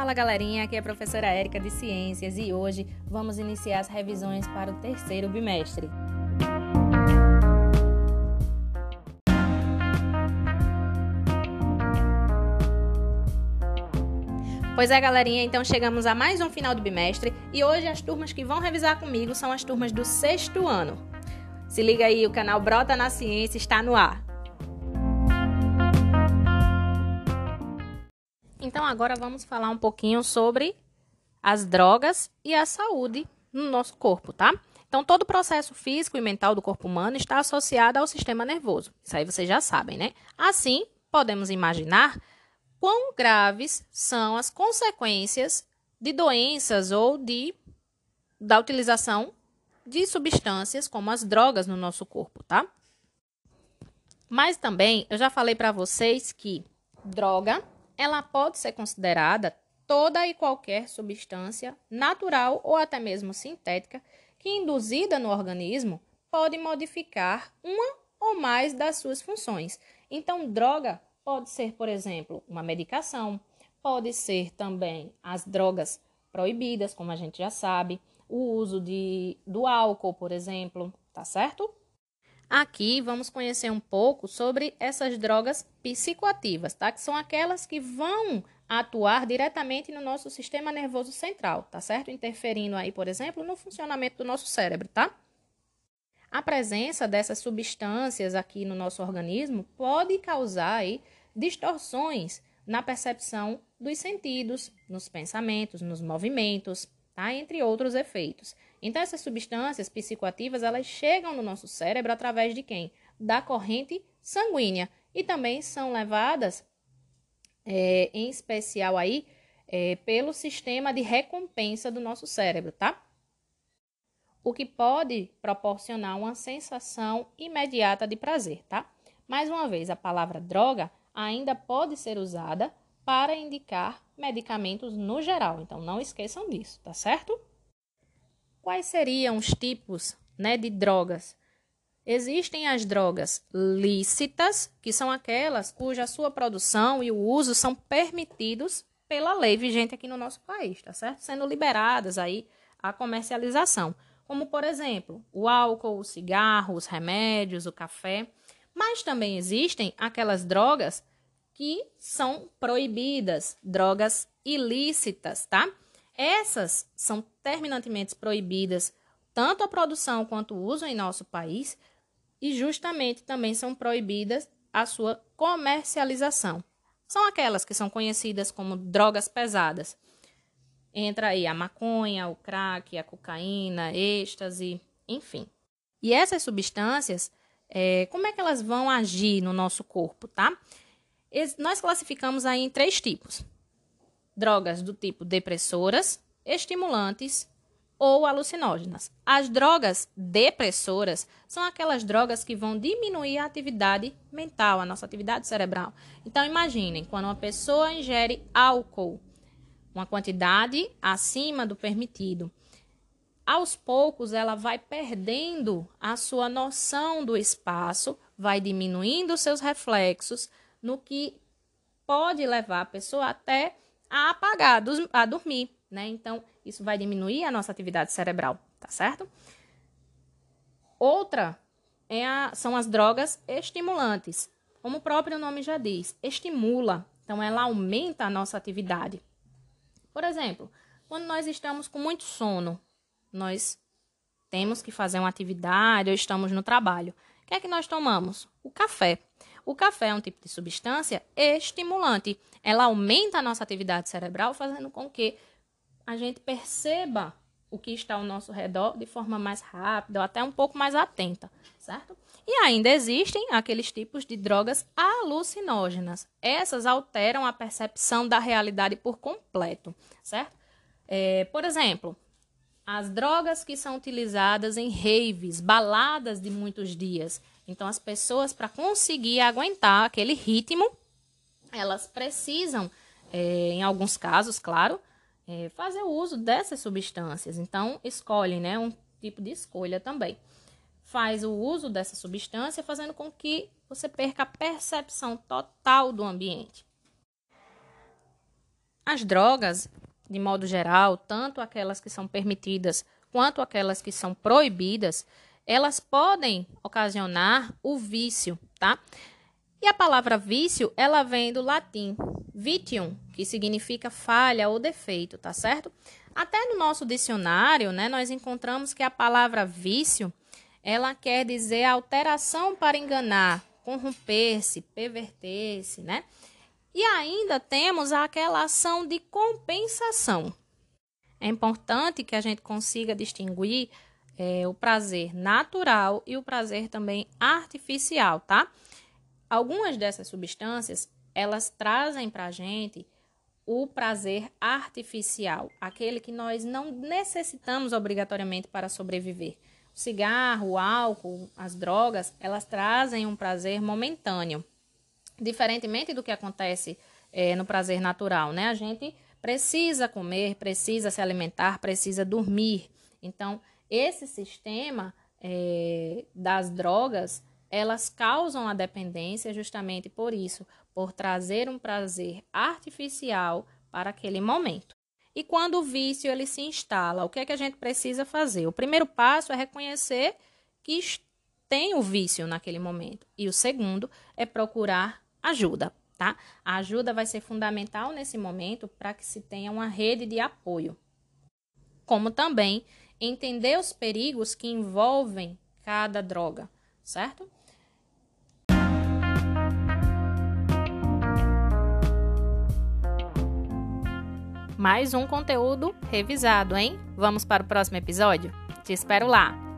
Fala galerinha, aqui é a professora Érica de Ciências e hoje vamos iniciar as revisões para o terceiro bimestre. Pois é, galerinha, então chegamos a mais um final do bimestre e hoje as turmas que vão revisar comigo são as turmas do sexto ano. Se liga aí, o canal Brota na Ciência está no ar. Então agora vamos falar um pouquinho sobre as drogas e a saúde no nosso corpo, tá? Então todo o processo físico e mental do corpo humano está associado ao sistema nervoso. Isso aí vocês já sabem, né? Assim, podemos imaginar quão graves são as consequências de doenças ou de da utilização de substâncias como as drogas no nosso corpo, tá? Mas também eu já falei para vocês que droga, ela pode ser considerada toda e qualquer substância natural ou até mesmo sintética que induzida no organismo pode modificar uma ou mais das suas funções. Então, droga Pode ser, por exemplo, uma medicação, pode ser também as drogas proibidas, como a gente já sabe, o uso de, do álcool, por exemplo, tá certo? Aqui vamos conhecer um pouco sobre essas drogas psicoativas, tá? Que são aquelas que vão atuar diretamente no nosso sistema nervoso central, tá certo? Interferindo aí, por exemplo, no funcionamento do nosso cérebro, tá? A presença dessas substâncias aqui no nosso organismo pode causar aí distorções na percepção dos sentidos, nos pensamentos, nos movimentos, tá? entre outros efeitos. Então, essas substâncias psicoativas, elas chegam no nosso cérebro através de quem? Da corrente sanguínea. E também são levadas, é, em especial aí, é, pelo sistema de recompensa do nosso cérebro, tá? O que pode proporcionar uma sensação imediata de prazer, tá? Mais uma vez, a palavra droga ainda pode ser usada para indicar medicamentos no geral. Então, não esqueçam disso, tá certo? Quais seriam os tipos né, de drogas? Existem as drogas lícitas, que são aquelas cuja sua produção e o uso são permitidos pela lei vigente aqui no nosso país, tá certo? Sendo liberadas aí a comercialização, como por exemplo, o álcool, o cigarro, os remédios, o café. Mas também existem aquelas drogas que são proibidas, drogas ilícitas, tá? Essas são terminantemente proibidas tanto a produção quanto o uso em nosso país e justamente também são proibidas a sua comercialização. São aquelas que são conhecidas como drogas pesadas. Entra aí a maconha, o crack, a cocaína, êxtase, enfim. E essas substâncias, é, como é que elas vão agir no nosso corpo, tá? nós classificamos aí em três tipos: drogas do tipo depressoras, estimulantes ou alucinógenas. As drogas depressoras são aquelas drogas que vão diminuir a atividade mental, a nossa atividade cerebral. Então imaginem, quando uma pessoa ingere álcool, uma quantidade acima do permitido, aos poucos ela vai perdendo a sua noção do espaço, vai diminuindo seus reflexos, no que pode levar a pessoa até a apagar, a dormir, né? Então, isso vai diminuir a nossa atividade cerebral, tá certo? Outra é a, são as drogas estimulantes. Como o próprio nome já diz, estimula. Então, ela aumenta a nossa atividade. Por exemplo, quando nós estamos com muito sono, nós temos que fazer uma atividade ou estamos no trabalho. O que é que nós tomamos? O café. O café é um tipo de substância estimulante. Ela aumenta a nossa atividade cerebral, fazendo com que a gente perceba o que está ao nosso redor de forma mais rápida ou até um pouco mais atenta, certo? E ainda existem aqueles tipos de drogas alucinógenas. Essas alteram a percepção da realidade por completo, certo? É, por exemplo, as drogas que são utilizadas em raves, baladas de muitos dias. Então, as pessoas, para conseguir aguentar aquele ritmo, elas precisam, é, em alguns casos, claro, é, fazer o uso dessas substâncias. Então, escolhem, né? Um tipo de escolha também. Faz o uso dessa substância, fazendo com que você perca a percepção total do ambiente. As drogas, de modo geral, tanto aquelas que são permitidas quanto aquelas que são proibidas, elas podem ocasionar o vício, tá? E a palavra vício, ela vem do latim vitium, que significa falha ou defeito, tá certo? Até no nosso dicionário, né, nós encontramos que a palavra vício, ela quer dizer alteração para enganar, corromper-se, perverter-se, né? E ainda temos aquela ação de compensação. É importante que a gente consiga distinguir é, o prazer natural e o prazer também artificial, tá? Algumas dessas substâncias, elas trazem para a gente o prazer artificial, aquele que nós não necessitamos obrigatoriamente para sobreviver. O cigarro, o álcool, as drogas, elas trazem um prazer momentâneo. Diferentemente do que acontece é, no prazer natural, né? A gente precisa comer, precisa se alimentar, precisa dormir. Então, esse sistema é, das drogas, elas causam a dependência justamente por isso, por trazer um prazer artificial para aquele momento. E quando o vício ele se instala, o que é que a gente precisa fazer? O primeiro passo é reconhecer que tem o vício naquele momento. E o segundo é procurar ajuda, tá? A ajuda vai ser fundamental nesse momento para que se tenha uma rede de apoio. Como também entender os perigos que envolvem cada droga, certo? mais um conteúdo revisado, hein? Vamos para o próximo episódio? Te espero lá!